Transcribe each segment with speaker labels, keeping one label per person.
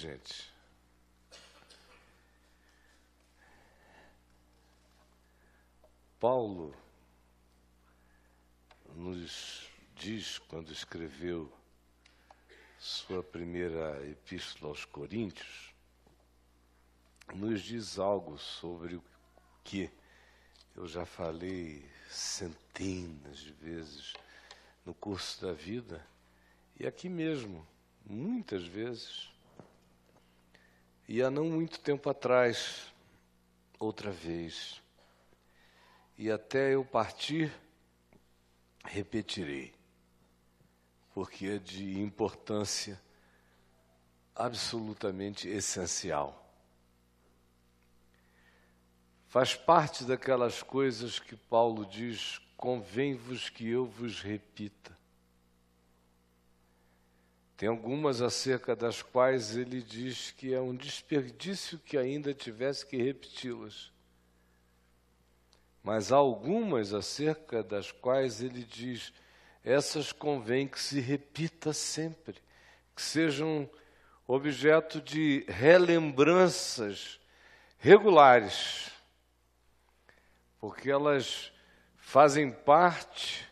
Speaker 1: Gente. Paulo nos diz, quando escreveu sua primeira epístola aos Coríntios, nos diz algo sobre o que eu já falei centenas de vezes no curso da vida, e aqui mesmo, muitas vezes. E há não muito tempo atrás, outra vez. E até eu partir, repetirei, porque é de importância absolutamente essencial. Faz parte daquelas coisas que Paulo diz: convém-vos que eu vos repita. Tem algumas acerca das quais ele diz que é um desperdício que ainda tivesse que repeti-las. Mas há algumas acerca das quais ele diz: essas convém que se repita sempre, que sejam objeto de relembranças regulares, porque elas fazem parte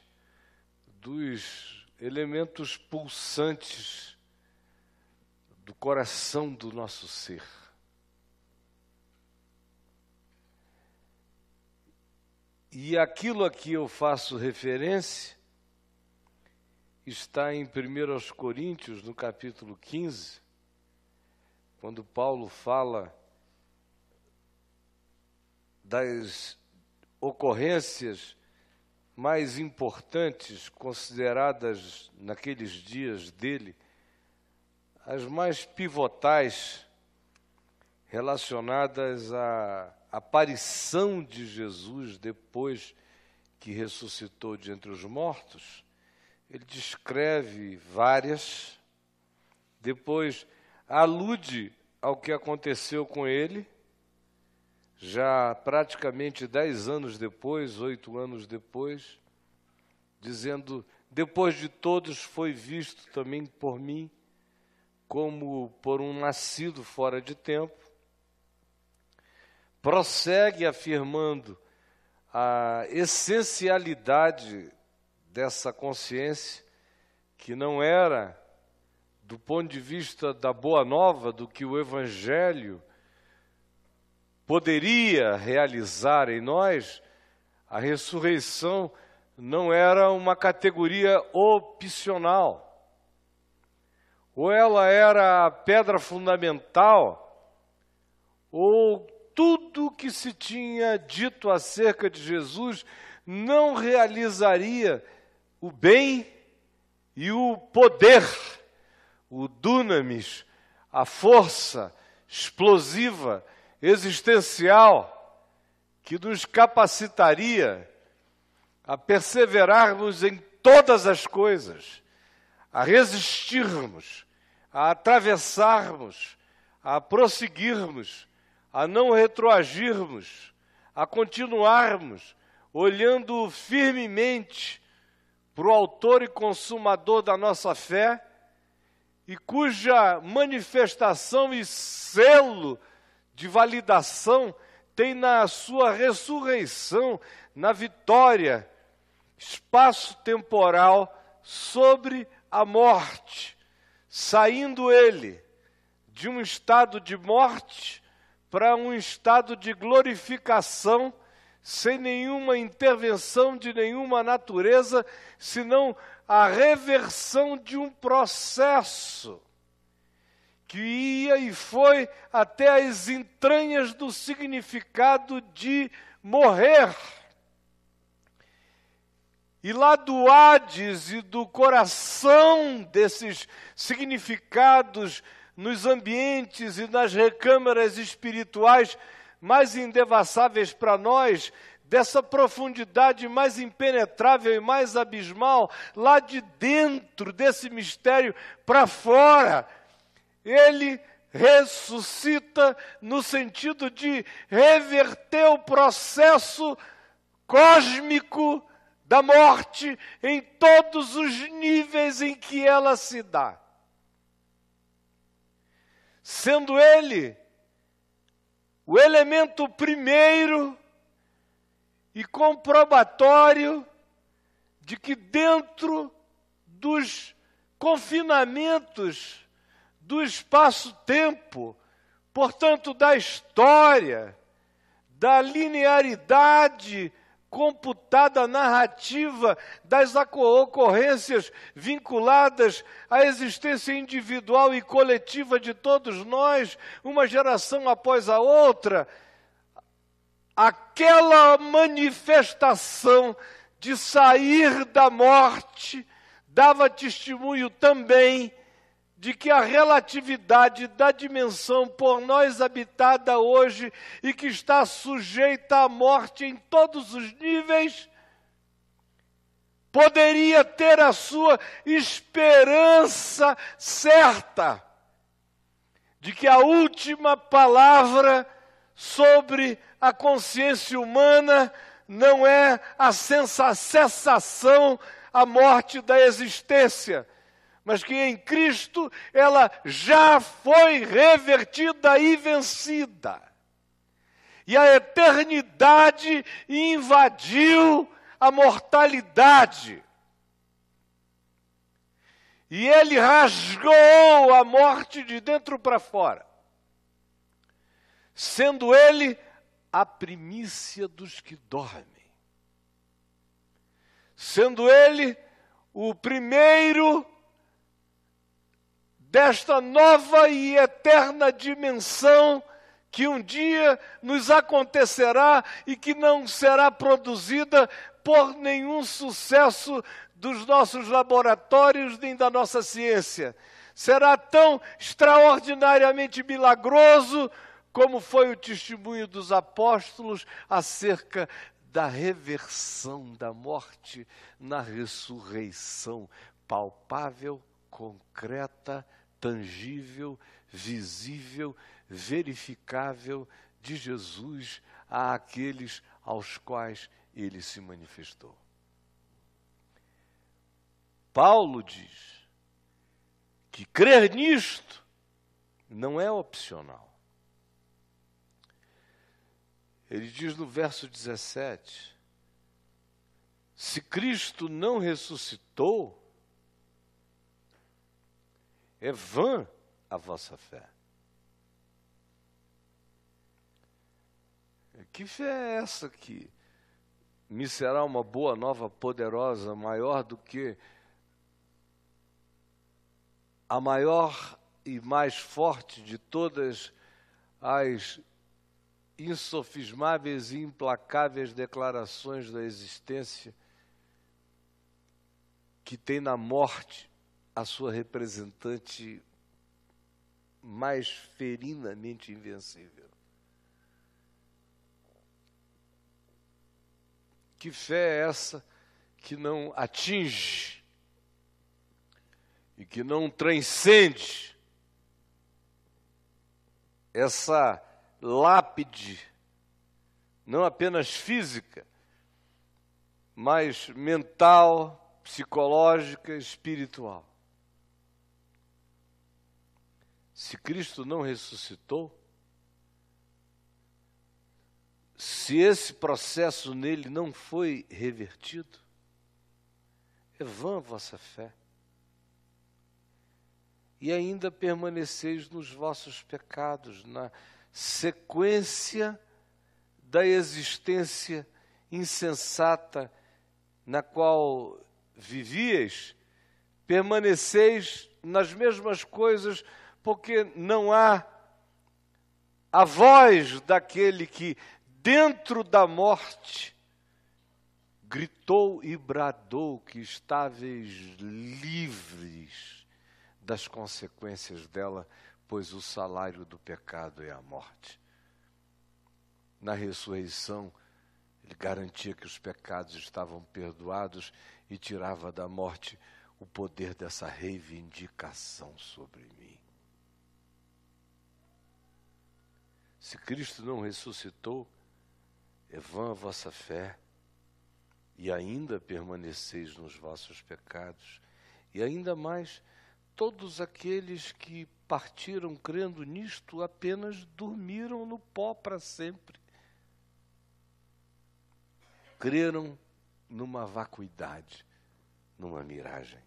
Speaker 1: dos elementos pulsantes do coração do nosso ser. E aquilo a que eu faço referência está em 1 Coríntios, no capítulo 15, quando Paulo fala das ocorrências mais importantes consideradas naqueles dias dele, as mais pivotais relacionadas à aparição de Jesus depois que ressuscitou de entre os mortos, ele descreve várias, depois alude ao que aconteceu com ele, já praticamente dez anos depois, oito anos depois, dizendo: Depois de todos foi visto também por mim, como por um nascido fora de tempo, prossegue afirmando a essencialidade dessa consciência, que não era, do ponto de vista da boa nova, do que o Evangelho poderia realizar em nós, a ressurreição não era uma categoria opcional. Ou ela era a pedra fundamental, ou tudo que se tinha dito acerca de Jesus não realizaria o bem e o poder, o dunamis, a força explosiva, existencial, que nos capacitaria a perseverarmos em todas as coisas, a resistirmos, a atravessarmos, a prosseguirmos a não retroagirmos, a continuarmos olhando firmemente para o Autor e Consumador da nossa fé, e cuja manifestação e selo de validação tem na sua ressurreição, na vitória espaço-temporal sobre a morte, saindo ele de um estado de morte para um estado de glorificação, sem nenhuma intervenção de nenhuma natureza, senão a reversão de um processo que ia e foi até as entranhas do significado de morrer. E lá do Hades e do coração desses significados nos ambientes e nas recâmaras espirituais mais indevassáveis para nós, dessa profundidade mais impenetrável e mais abismal, lá de dentro desse mistério para fora. Ele ressuscita no sentido de reverter o processo cósmico da morte em todos os níveis em que ela se dá. sendo ele o elemento primeiro e comprobatório de que dentro dos confinamentos do espaço-tempo, portanto, da história, da linearidade computada narrativa das ocorrências vinculadas à existência individual e coletiva de todos nós, uma geração após a outra, aquela manifestação de sair da morte dava testemunho também de que a relatividade da dimensão por nós habitada hoje e que está sujeita à morte em todos os níveis, poderia ter a sua esperança certa de que a última palavra sobre a consciência humana não é a sensação, a morte da existência mas que em Cristo ela já foi revertida e vencida. E a eternidade invadiu a mortalidade. E ele rasgou a morte de dentro para fora, sendo ele a primícia dos que dormem, sendo ele o primeiro desta nova e eterna dimensão que um dia nos acontecerá e que não será produzida por nenhum sucesso dos nossos laboratórios nem da nossa ciência. Será tão extraordinariamente milagroso como foi o testemunho dos apóstolos acerca da reversão da morte na ressurreição palpável, concreta, tangível, visível, verificável de Jesus àqueles aos quais ele se manifestou. Paulo diz que crer nisto não é opcional. Ele diz no verso 17: se Cristo não ressuscitou, é vã a vossa fé. Que fé é essa que me será uma boa nova poderosa, maior do que a maior e mais forte de todas as insofismáveis e implacáveis declarações da existência que tem na morte a sua representante mais ferinamente invencível. Que fé é essa que não atinge e que não transcende essa lápide, não apenas física, mas mental, psicológica, espiritual? Se Cristo não ressuscitou, se esse processo nele não foi revertido, é vã a vossa fé. E ainda permaneceis nos vossos pecados, na sequência da existência insensata na qual vivíeis, permaneceis nas mesmas coisas porque não há a voz daquele que, dentro da morte, gritou e bradou que estáveis livres das consequências dela, pois o salário do pecado é a morte. Na ressurreição, ele garantia que os pecados estavam perdoados e tirava da morte o poder dessa reivindicação sobre mim. Se Cristo não ressuscitou, é vã a vossa fé, e ainda permaneceis nos vossos pecados, e ainda mais, todos aqueles que partiram crendo nisto apenas dormiram no pó para sempre. Creram numa vacuidade, numa miragem.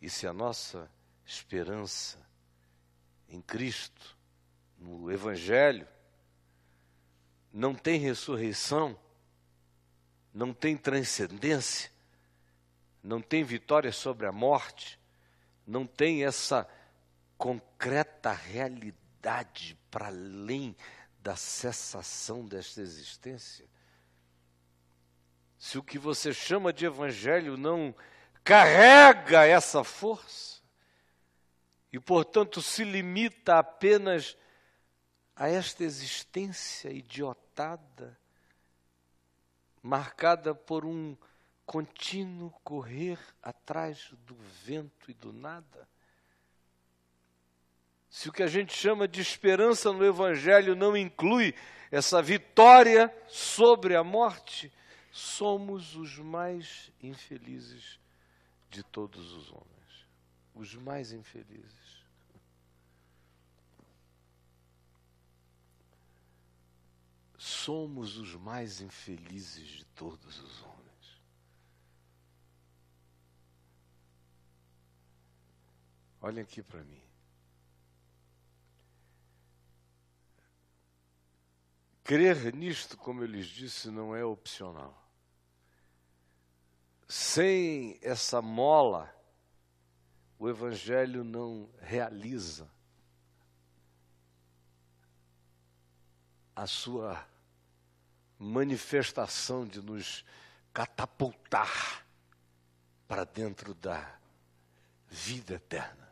Speaker 1: E se a nossa esperança em Cristo, no Evangelho, não tem ressurreição, não tem transcendência, não tem vitória sobre a morte, não tem essa concreta realidade para além da cessação desta existência. Se o que você chama de evangelho não carrega essa força, e portanto se limita apenas a esta existência idiotada, marcada por um contínuo correr atrás do vento e do nada. Se o que a gente chama de esperança no Evangelho não inclui essa vitória sobre a morte, somos os mais infelizes de todos os homens. Os mais infelizes. Somos os mais infelizes de todos os homens. Olhem aqui para mim. Crer nisto, como eu lhes disse, não é opcional. Sem essa mola, o Evangelho não realiza a sua manifestação de nos catapultar para dentro da vida eterna.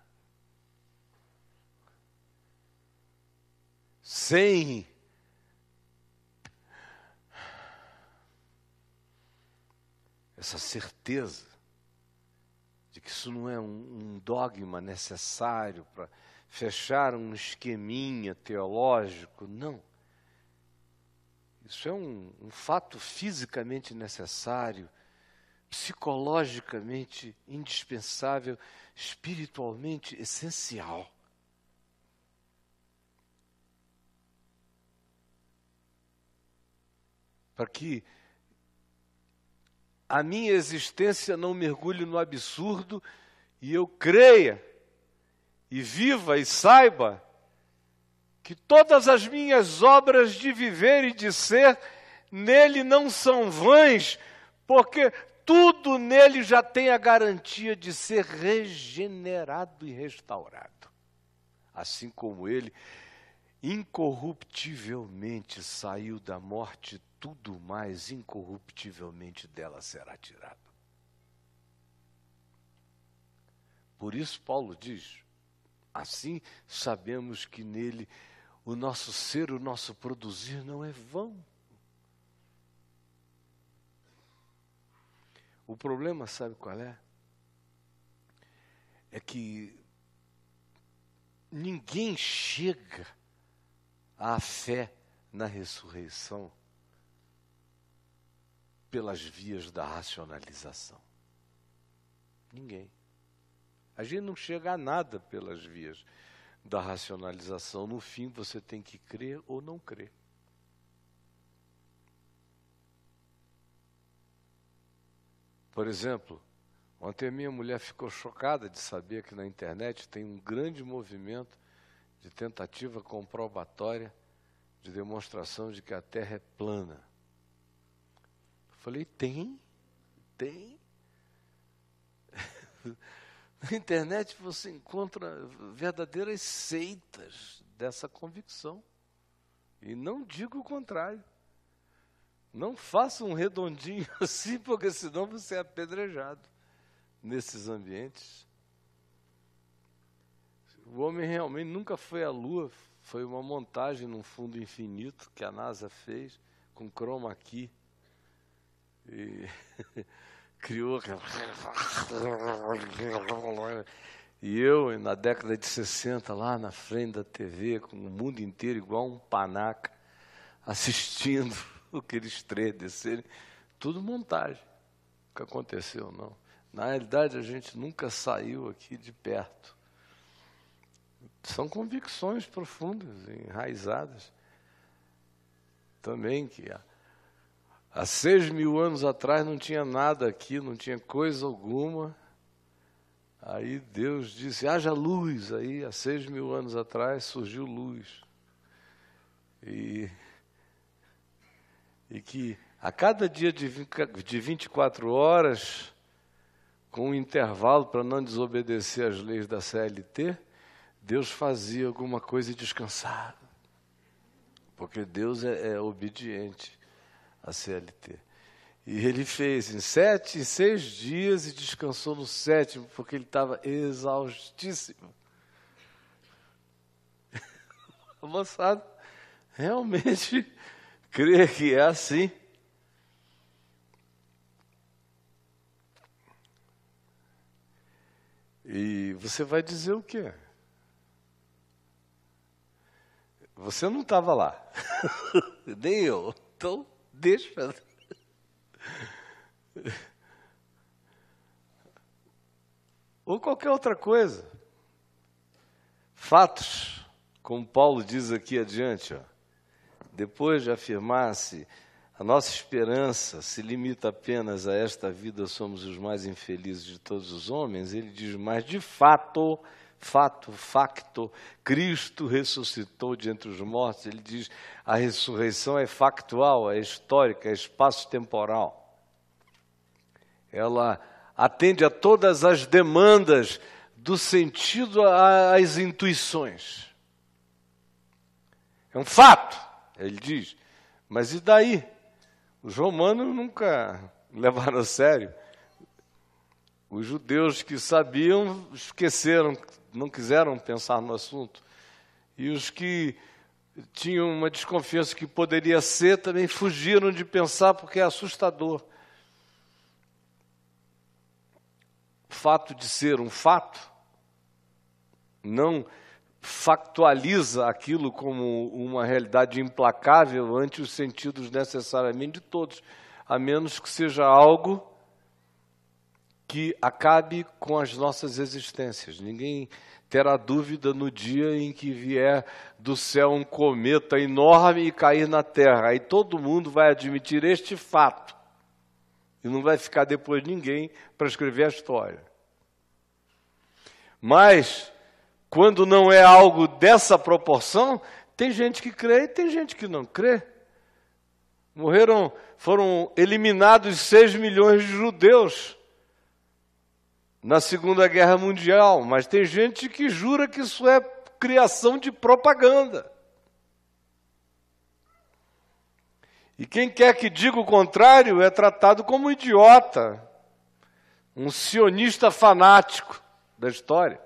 Speaker 1: Sem essa certeza de que isso não é um, dogma necessário para fechar um esqueminha teológico, não. Isso é um, um fato fisicamente necessário, psicologicamente indispensável, espiritualmente essencial. Para que a minha existência não mergulhe no absurdo e eu creia e viva e saiba que todas as minhas obras de viver e de ser nele não são vãs, porque tudo nele já tem a garantia de ser regenerado e restaurado. Assim como ele incorruptivelmente saiu da morte, tudo mais incorruptivelmente dela será tirado. Por isso, Paulo diz: assim sabemos que nele o nosso ser, o nosso produzir não é vão. O problema, sabe qual é? É que ninguém chega à fé na ressurreição pelas vias da racionalização. Ninguém. A gente não chega a nada pelas vias da racionalização. No fim, você tem que crer ou não crer. Por exemplo, ontem minha mulher ficou chocada de saber que na internet tem um grande movimento de tentativa comprobatória de demonstração de que a Terra é plana. Eu falei, tem, tem. Na internet você encontra verdadeiras seitas dessa convicção. E não digo o contrário. Não faça um redondinho assim, porque senão você é apedrejado nesses ambientes. O homem realmente nunca foi à Lua, foi uma montagem num fundo infinito que a NASA fez com chroma key. E criou. E eu, na década de 60, lá na frente da TV, com o mundo inteiro igual um panaca, assistindo aqueles três descerem, tudo montagem. O que aconteceu, não. Na realidade, a gente nunca saiu aqui de perto. São convicções profundas, enraizadas. Também que há, há seis mil anos atrás não tinha nada aqui, não tinha coisa alguma. Aí Deus disse: haja luz. Aí, há seis mil anos atrás, surgiu luz. E, e que a cada dia de, de 24 horas, com um intervalo para não desobedecer às leis da CLT, Deus fazia alguma coisa e descansava. Porque Deus é, é obediente à CLT. E ele fez em sete, em seis dias e descansou no sétimo, porque ele estava exaustíssimo. A moçada realmente crê que é assim. E você vai dizer o quê? Você não estava lá. Nem eu. Então, deixa. Ou qualquer outra coisa. Fatos, como Paulo diz aqui adiante, ó, depois de afirmar-se a nossa esperança se limita apenas a esta vida, somos os mais infelizes de todos os homens. Ele diz, mas de fato, fato, facto, Cristo ressuscitou de entre os mortos. Ele diz, a ressurreição é factual, é histórica, é espaço-temporal. Ela atende a todas as demandas do sentido às intuições. É um fato, ele diz. Mas e daí? Os romanos nunca levaram a sério. Os judeus que sabiam esqueceram, não quiseram pensar no assunto. E os que tinham uma desconfiança que poderia ser também fugiram de pensar porque é assustador. O fato de ser um fato não factualiza aquilo como uma realidade implacável ante os sentidos necessariamente de todos, a menos que seja algo que acabe com as nossas existências. Ninguém terá dúvida no dia em que vier do céu um cometa enorme e cair na Terra. Aí todo mundo vai admitir este fato. E não vai ficar depois ninguém para escrever a história. Mas quando não é algo dessa proporção, tem gente que crê e tem gente que não crê. Morreram, foram eliminados 6 milhões de judeus na Segunda Guerra Mundial, mas tem gente que jura que isso é criação de propaganda. E quem quer que diga o contrário é tratado como idiota, um sionista fanático da história.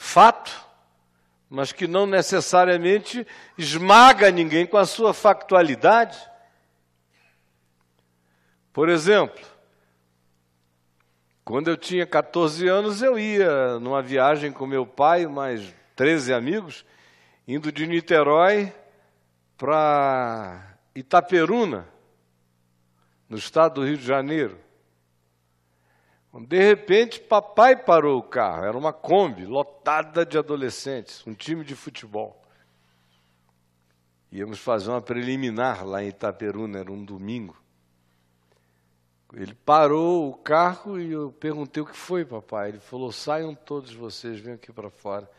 Speaker 1: fato, mas que não necessariamente esmaga ninguém com a sua factualidade. Por exemplo, quando eu tinha 14 anos, eu ia numa viagem com meu pai, mais 13 amigos, indo de Niterói para Itaperuna, no estado do Rio de Janeiro. De repente, papai parou o carro. Era uma Kombi lotada de adolescentes, um time de futebol. Íamos fazer uma preliminar lá em Itaperuna, era um domingo. Ele parou o carro e eu perguntei o que foi, papai. Ele falou: saiam todos vocês, venham aqui para fora.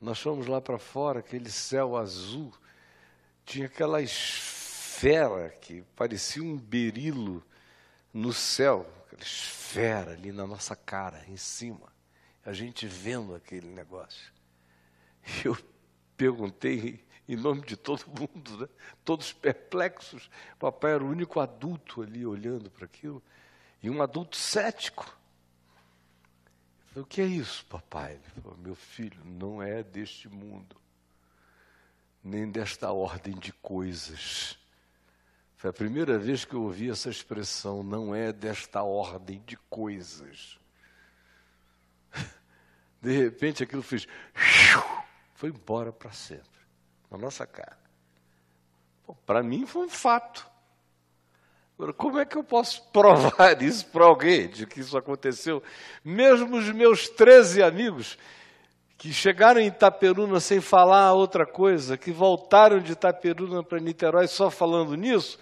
Speaker 1: Nós fomos lá para fora, aquele céu azul, tinha aquela esfera que parecia um berilo no céu, aquela esfera ali na nossa cara, em cima. A gente vendo aquele negócio. Eu perguntei em nome de todo mundo, né? todos perplexos. Papai era o único adulto ali olhando para aquilo, e um adulto cético. Eu falei, o que é isso, papai? Ele falou, meu filho, não é deste mundo, nem desta ordem de coisas. Foi a primeira vez que eu ouvi essa expressão, não é desta ordem de coisas. De repente aquilo fez, foi embora para sempre, na nossa cara. Para mim foi um fato. Agora, como é que eu posso provar isso para alguém, de que isso aconteceu? Mesmo os meus 13 amigos, que chegaram em Itaperuna sem falar outra coisa, que voltaram de Itaperuna para Niterói só falando nisso,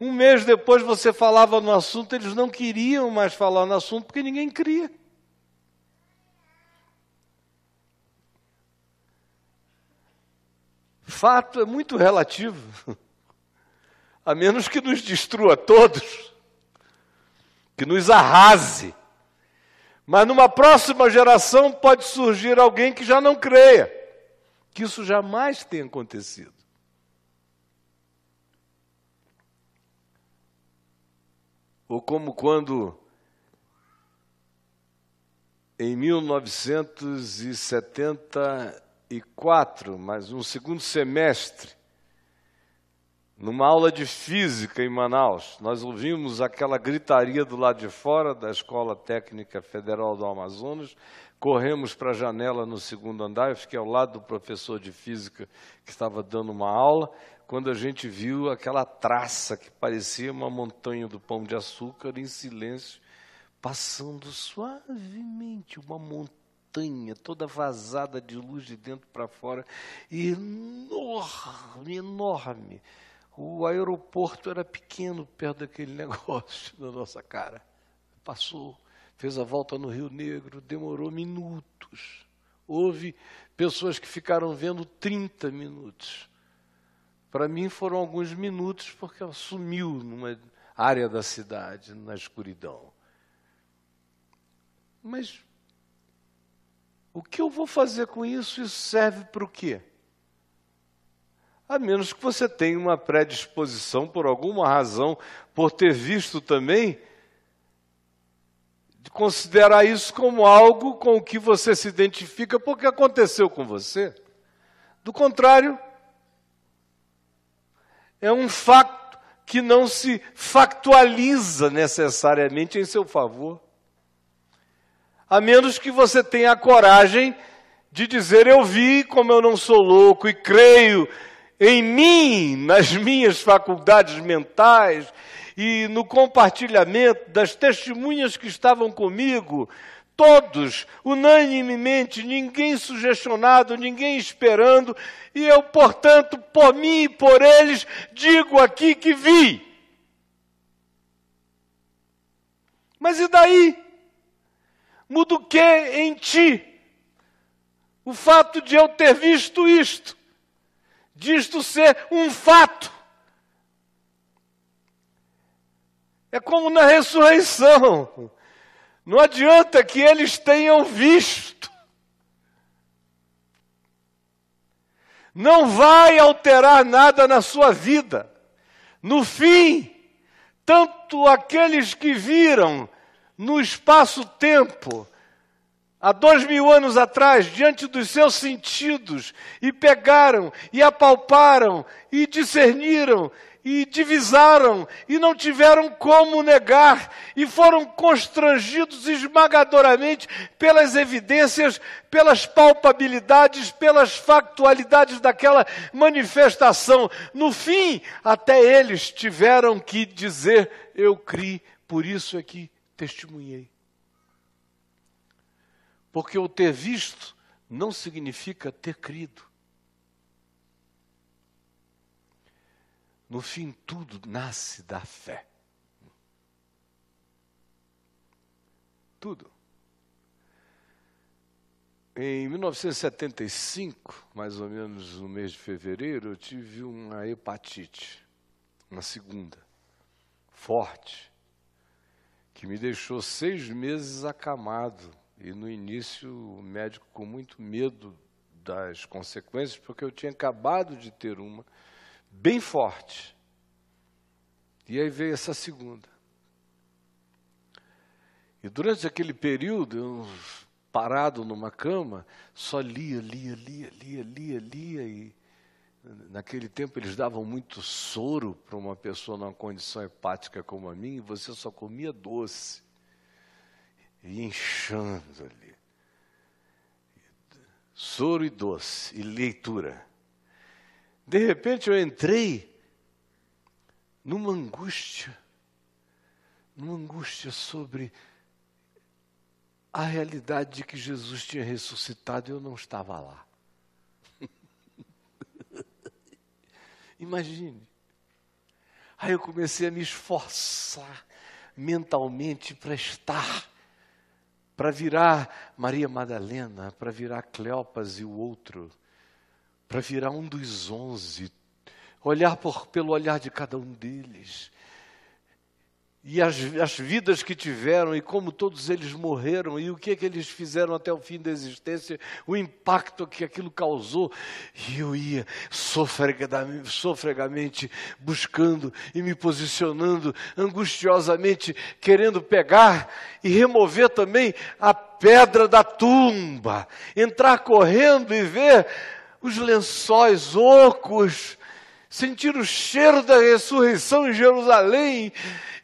Speaker 1: um mês depois você falava no assunto, eles não queriam mais falar no assunto porque ninguém cria. Fato é muito relativo, a menos que nos destrua todos, que nos arrase. Mas numa próxima geração pode surgir alguém que já não creia que isso jamais tenha acontecido. Ou como quando, em 1974, mas no segundo semestre, numa aula de física em Manaus, nós ouvimos aquela gritaria do lado de fora da Escola Técnica Federal do Amazonas, corremos para a janela no segundo andar, eu fiquei ao lado do professor de física que estava dando uma aula, quando a gente viu aquela traça que parecia uma montanha do pão de açúcar em silêncio, passando suavemente uma montanha toda vazada de luz de dentro para fora, enorme, enorme o aeroporto era pequeno perto daquele negócio na nossa cara. Passou, fez a volta no Rio Negro, demorou minutos. Houve pessoas que ficaram vendo 30 minutos. Para mim foram alguns minutos porque ela sumiu numa área da cidade, na escuridão. Mas o que eu vou fazer com isso? Isso serve para o quê? a menos que você tenha uma predisposição por alguma razão, por ter visto também, de considerar isso como algo com o que você se identifica porque aconteceu com você. Do contrário, é um facto que não se factualiza necessariamente em seu favor. A menos que você tenha a coragem de dizer: Eu vi, como eu não sou louco e creio em mim, nas minhas faculdades mentais e no compartilhamento das testemunhas que estavam comigo, todos, unanimemente, ninguém sugestionado, ninguém esperando, e eu, portanto, por mim e por eles, digo aqui que vi. Mas e daí? Muda o que em ti? O fato de eu ter visto isto disto ser um fato. É como na ressurreição. Não adianta que eles tenham visto. Não vai alterar nada na sua vida. No fim, tanto aqueles que viram no espaço-tempo, há dois mil anos atrás, diante dos seus sentidos, e pegaram, e apalparam, e discerniram, e divisaram, e não tiveram como negar, e foram constrangidos esmagadoramente pelas evidências, pelas palpabilidades, pelas factualidades daquela manifestação. No fim, até eles tiveram que dizer: Eu criei, por isso é que testemunhei. Porque o ter visto não significa ter crido. No fim, tudo nasce da fé. Tudo. Em 1975, mais ou menos no mês de fevereiro, eu tive uma hepatite, uma segunda, forte, que me deixou seis meses acamado e no início, o médico com muito medo das consequências, porque eu tinha acabado de ter uma bem forte. E aí veio essa segunda. E durante aquele período, eu parado numa cama, só lia, lia, lia, lia, lia, lia. E naquele tempo eles davam muito soro para uma pessoa numa condição hepática como a minha, e você só comia doce e inchando ali. Soro e doce, e leitura. De repente eu entrei numa angústia numa angústia sobre a realidade de que Jesus tinha ressuscitado e eu não estava lá. Imagine. Aí eu comecei a me esforçar mentalmente para estar, para virar Maria Madalena, para virar Cleopas e o outro, para virar um dos onze, olhar por, pelo olhar de cada um deles e as, as vidas que tiveram e como todos eles morreram e o que, é que eles fizeram até o fim da existência, o impacto que aquilo causou. E eu ia sofregamente, sofregamente buscando e me posicionando, angustiosamente querendo pegar e remover também a pedra da tumba, entrar correndo e ver os lençóis ocos sentir o cheiro da ressurreição em Jerusalém.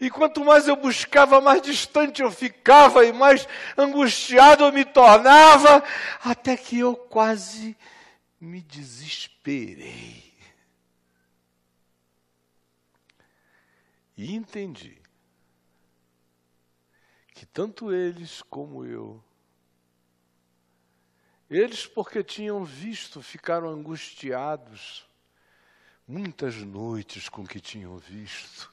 Speaker 1: E quanto mais eu buscava, mais distante eu ficava e mais angustiado eu me tornava, até que eu quase me desesperei. E entendi que tanto eles como eu, eles porque tinham visto, ficaram angustiados, muitas noites com o que tinham visto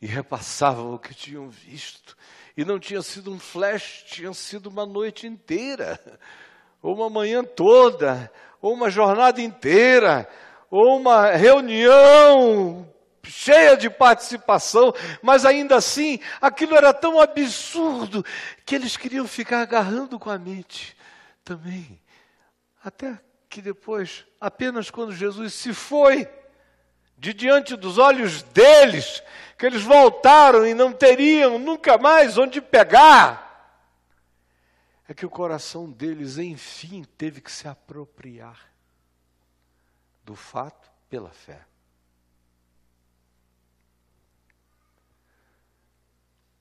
Speaker 1: e repassavam o que tinham visto. E não tinha sido um flash, tinha sido uma noite inteira, ou uma manhã toda, ou uma jornada inteira, ou uma reunião cheia de participação, mas ainda assim aquilo era tão absurdo que eles queriam ficar agarrando com a mente também. Até que depois, apenas quando Jesus se foi, de diante dos olhos deles, que eles voltaram e não teriam nunca mais onde pegar, é que o coração deles, enfim, teve que se apropriar do fato pela fé.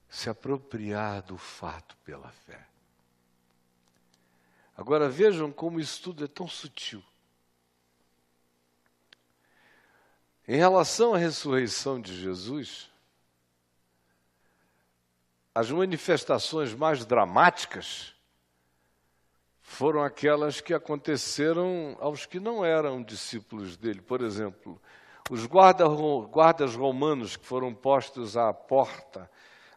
Speaker 1: Se apropriar do fato pela fé. Agora vejam como isso tudo é tão sutil. Em relação à ressurreição de Jesus, as manifestações mais dramáticas foram aquelas que aconteceram aos que não eram discípulos dele. Por exemplo, os guarda, guardas romanos que foram postos à porta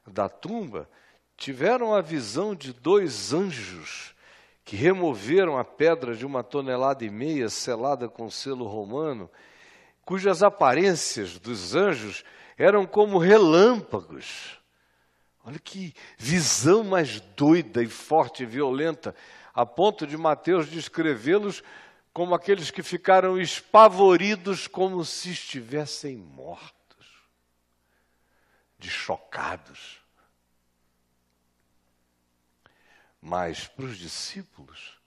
Speaker 1: da tumba tiveram a visão de dois anjos que removeram a pedra de uma tonelada e meia selada com selo romano cujas aparências dos anjos eram como relâmpagos. Olha que visão mais doida e forte e violenta, a ponto de Mateus descrevê-los como aqueles que ficaram espavoridos como se estivessem mortos, de chocados. Mas para os discípulos,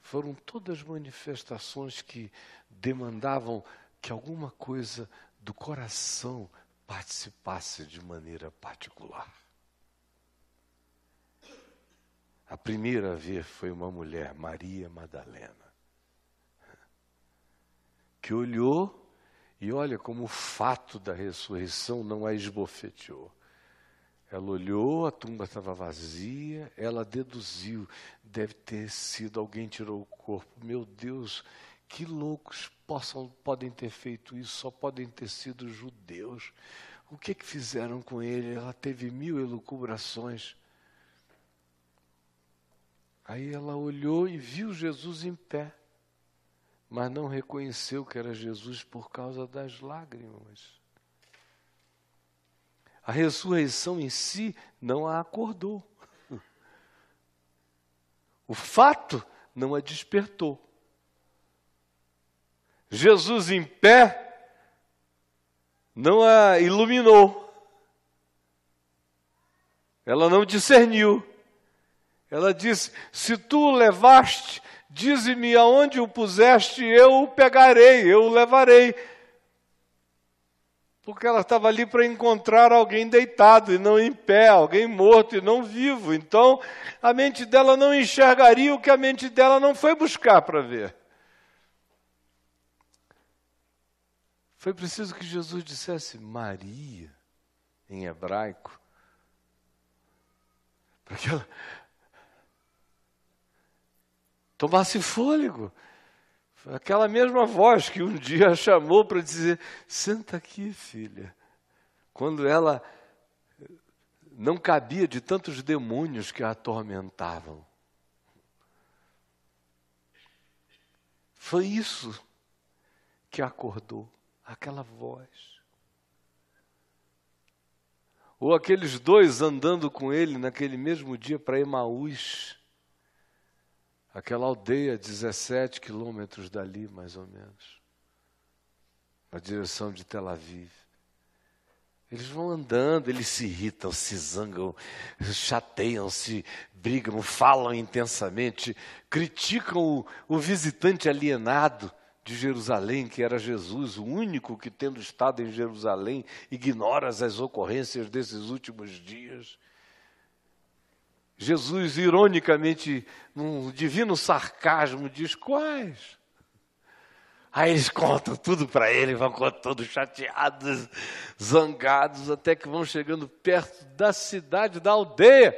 Speaker 1: foram todas manifestações que demandavam que alguma coisa do coração participasse de maneira particular. A primeira a ver foi uma mulher, Maria Madalena, que olhou e olha como o fato da ressurreição não a esbofeteou. Ela olhou, a tumba estava vazia, ela deduziu, deve ter sido alguém tirou o corpo. Meu Deus, que loucos possam, podem ter feito isso, só podem ter sido judeus. O que que fizeram com ele? Ela teve mil elucubrações. Aí ela olhou e viu Jesus em pé, mas não reconheceu que era Jesus por causa das lágrimas. A ressurreição em si não a acordou. O fato não a despertou. Jesus em pé não a iluminou. Ela não discerniu. Ela disse: Se tu o levaste, dize-me aonde o puseste, eu o pegarei, eu o levarei porque ela estava ali para encontrar alguém deitado e não em pé, alguém morto e não vivo. Então, a mente dela não enxergaria o que a mente dela não foi buscar para ver. Foi preciso que Jesus dissesse: Maria. em hebraico, para que ela tomasse fôlego. Aquela mesma voz que um dia a chamou para dizer: Senta aqui, filha. Quando ela não cabia de tantos demônios que a atormentavam. Foi isso que acordou, aquela voz. Ou aqueles dois andando com ele naquele mesmo dia para Emaús, aquela aldeia 17 quilômetros dali, mais ou menos, na direção de Tel Aviv. Eles vão andando, eles se irritam, se zangam, chateiam, se brigam, falam intensamente, criticam o, o, visitante alienado de Jerusalém, que era Jesus, o único que, tendo estado em Jerusalém, ignora as ocorrências desses últimos dias. Jesus, ironicamente, num divino sarcasmo, diz: Quais? Aí eles contam tudo para ele, vão todos chateados, zangados, até que vão chegando perto da cidade, da aldeia.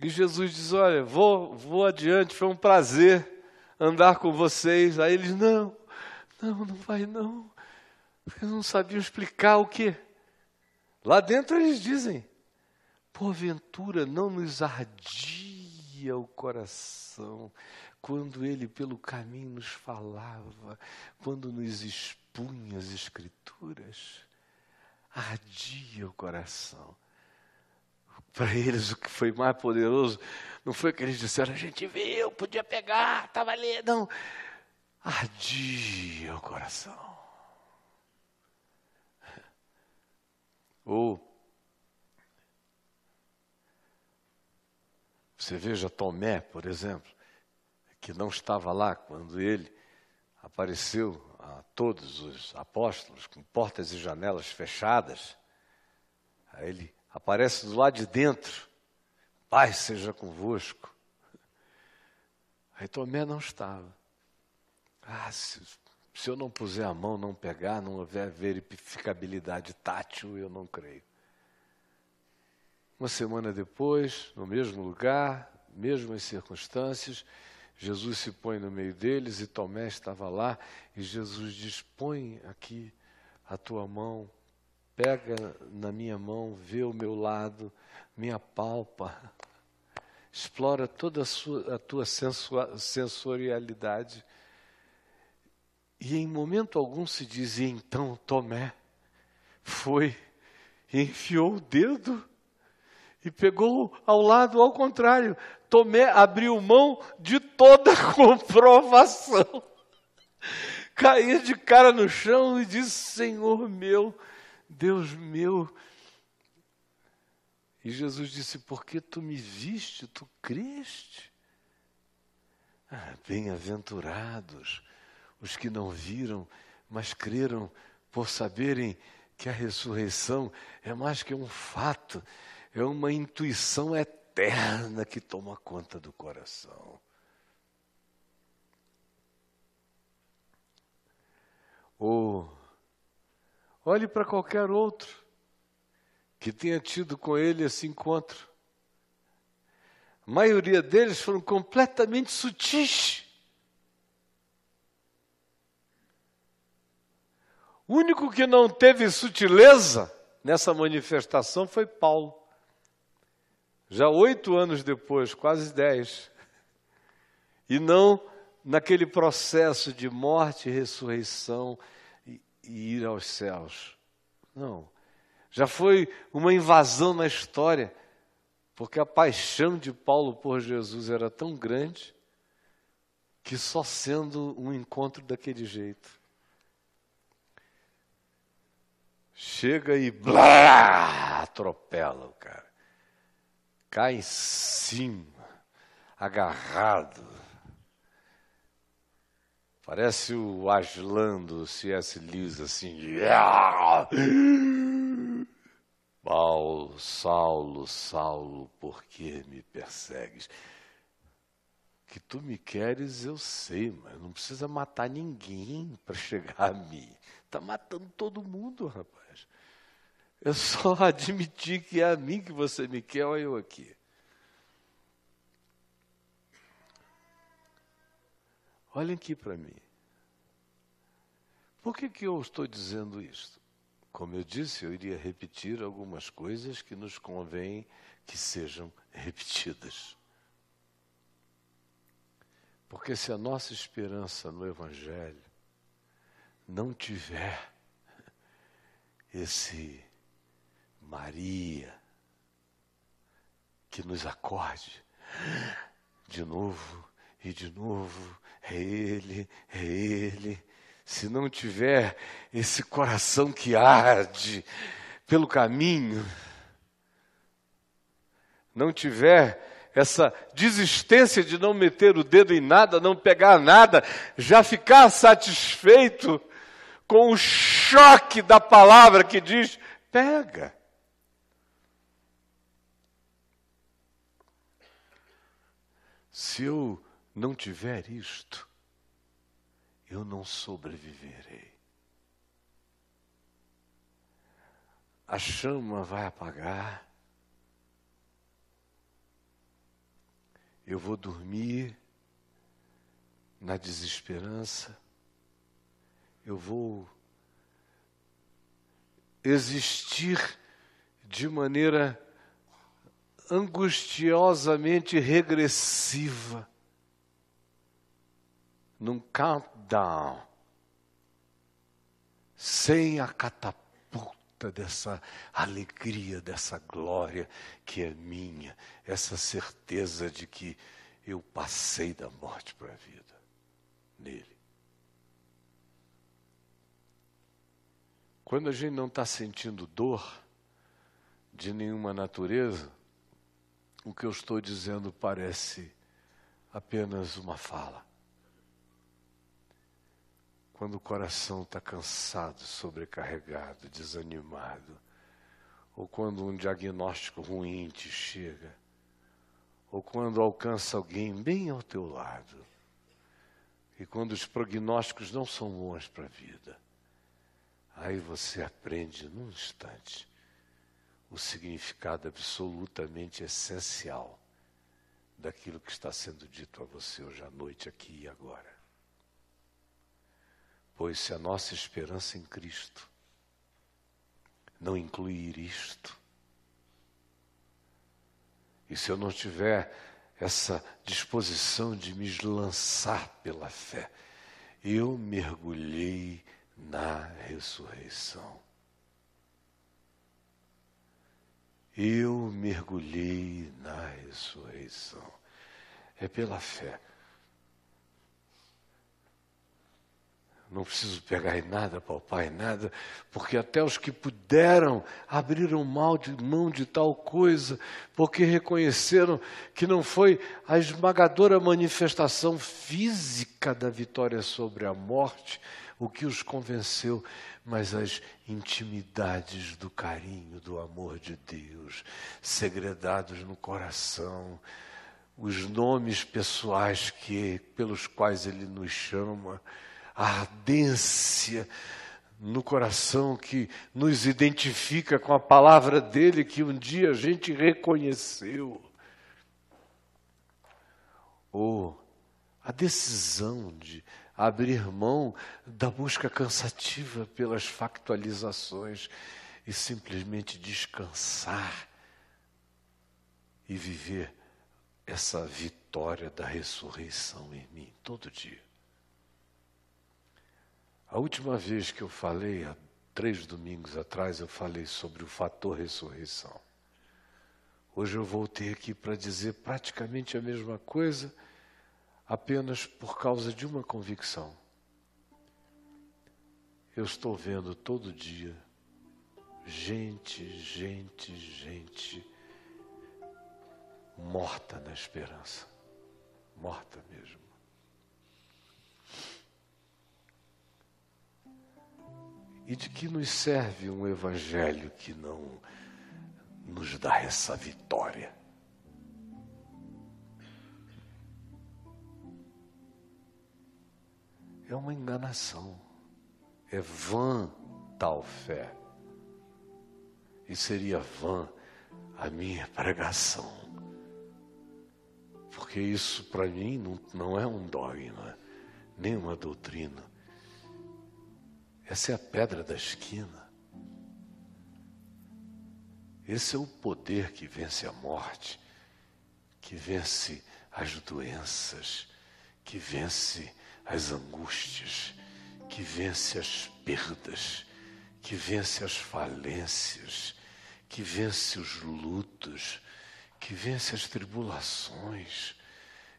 Speaker 1: E Jesus diz: Olha, vou, vou adiante, foi um prazer andar com vocês. Aí eles: Não, não, não vai não. Eles não sabiam explicar o que. Lá dentro eles dizem: Porventura não nos ardia o coração quando ele pelo caminho nos falava, quando nos expunha as Escrituras, ardia o coração. Para eles, o que foi mais poderoso não foi que eles disseram, a gente viu, podia pegar, estava ali. Não, ardia o coração. Ou você veja Tomé, por exemplo que não estava lá quando ele apareceu a todos os apóstolos com portas e janelas fechadas. Aí ele aparece do lado de dentro. Pai seja convosco. Aí Tomé não estava. Ah, se, se eu não puser a mão, não pegar, não houver verificabilidade tátil, eu não creio. Uma semana depois, no mesmo lugar, mesmas circunstâncias, Jesus se põe no meio deles e Tomé estava lá e Jesus diz: Põe aqui a tua mão, pega na minha mão, vê o meu lado, minha palpa, explora toda a, sua, a tua sensorialidade. E em momento algum se diz: então Tomé foi enfiou o dedo e pegou ao lado ao contrário. Tomé abriu mão de toda comprovação. Caía de cara no chão e disse: Senhor meu, Deus meu. E Jesus disse: Porque tu me viste, tu creste. Ah, Bem-aventurados os que não viram, mas creram por saberem que a ressurreição é mais que um fato, é uma intuição eterna que toma conta do coração. Ou olhe para qualquer outro que tenha tido com ele esse encontro. A maioria deles foram completamente sutis. O único que não teve sutileza nessa manifestação foi Paulo. Já oito anos depois, quase dez, e não naquele processo de morte, ressurreição e, ir aos céus. Não. Já foi uma invasão na história, porque a paixão de Paulo por Jesus era tão grande que só sendo um encontro daquele jeito. Chega e blá, atropela o cara cai em cima, agarrado. Parece o Aslan do C.S. Lewis, assim. Paulo, Saulo, Saulo, por que me persegues? Que tu me queres, eu sei, mas não precisa matar ninguém para chegar a mim. Está matando todo mundo, rapaz. É só admitir que é a mim que você me quer, olha eu aqui. Olhem aqui para mim. Por que, que eu estou dizendo isto? Como eu disse, eu iria repetir algumas coisas que nos convém que sejam repetidas. Porque se a nossa esperança no Evangelho não tiver esse Maria que nos acorde de novo e de novo, é Ele, é Ele, se não tiver esse coração que arde pelo caminho, não tiver essa desistência de não meter o dedo em nada, não pegar nada, já ficar satisfeito com o choque da palavra que diz: pega. Se eu não tiver isto, eu não sobreviverei. A chama vai apagar. Eu vou dormir na desesperança. Eu vou existir de maneira angustiosamente regressiva num countdown, sem a catapulta dessa alegria, dessa glória que é minha, essa certeza de que eu passei da morte para a vida nele. Quando a gente não está sentindo dor de nenhuma natureza, o que eu estou dizendo parece apenas uma fala quando o coração está cansado, sobrecarregado, desanimado, ou quando um diagnóstico ruim te chega, ou quando alcança alguém bem ao teu lado, e quando os prognósticos não são bons para a vida, aí você aprende num instante o significado absolutamente essencial daquilo que está sendo dito a você hoje à noite, aqui e agora. Pois se a nossa esperança em Cristo não incluir isto, e se eu não tiver essa disposição de me lançar pela fé, eu mergulhei na ressurreição. Eu mergulhei na ressurreição. É pela fé. Não preciso pegar em nada, palpar em nada, porque até os que puderam abriram mal de mão de tal coisa, porque reconheceram que não foi a esmagadora manifestação física da vitória sobre a morte o que os convenceu, mas as intimidades do carinho, do amor de Deus, segredados no coração, os nomes pessoais que pelos quais ele nos chama, a ardência no coração que nos identifica com a palavra dele que um dia a gente reconheceu. Ou a decisão de abrir mão da busca cansativa pelas factualizações e simplesmente descansar e viver essa vitória da ressurreição em mim todo dia. A última vez que eu falei, há três domingos atrás, eu falei sobre o fator ressurreição. Hoje eu voltei aqui para dizer praticamente a mesma coisa, apenas por causa de uma convicção. Eu estou vendo todo dia gente, gente, gente morta na esperança. Morta mesmo. E de que nos serve um evangelho que não nos dá essa vitória? É uma enganação. É vã tal fé. e seria vã a minha pregação. Porque isso para mim não, não é um dogma, nem uma doutrina. Essa é a pedra da esquina. Esse é o poder que vence a morte, que vence as doenças, que vence as angústias, que vence as perdas, que vence as falências, que vence os lutos, que vence as tribulações,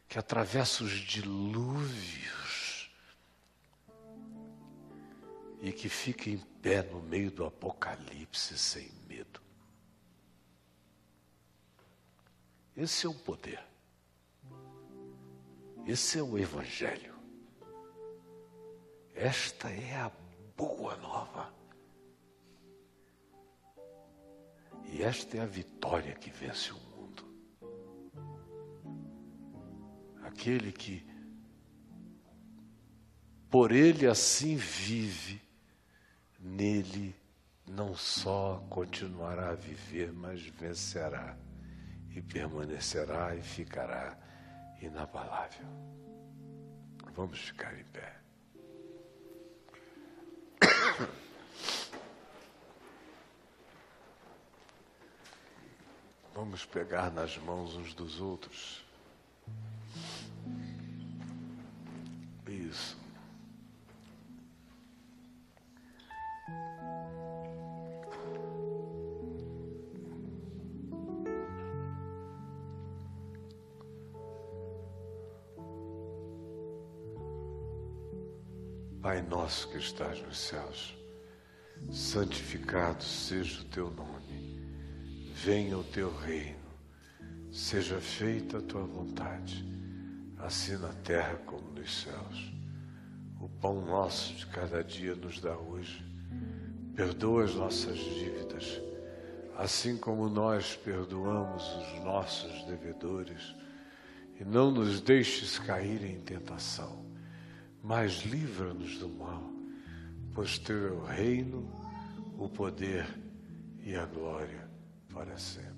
Speaker 1: que atravessa os dilúvios e que fica em pé no meio do apocalipse sem medo. Esse é o poder. Esse é o Evangelho. Esta é a boa nova. E esta é a vitória que vence o mundo. Aquele que por ele assim vive, nele não só continuará a viver, mas vencerá e permanecerá e ficará inabalável. Vamos ficar em pé. Vamos pegar nas mãos uns dos outros. Isso. Pai nosso que estás nos céus, santificado seja o teu nome venha o teu reino, seja feita a tua vontade, assim na terra como nos céus. O pão nosso de cada dia nos dá hoje. Perdoa as nossas dívidas, assim como nós perdoamos os nossos devedores, e não nos deixes cair em tentação, mas livra-nos do mal, pois teu é o reino, o poder e a glória para sempre.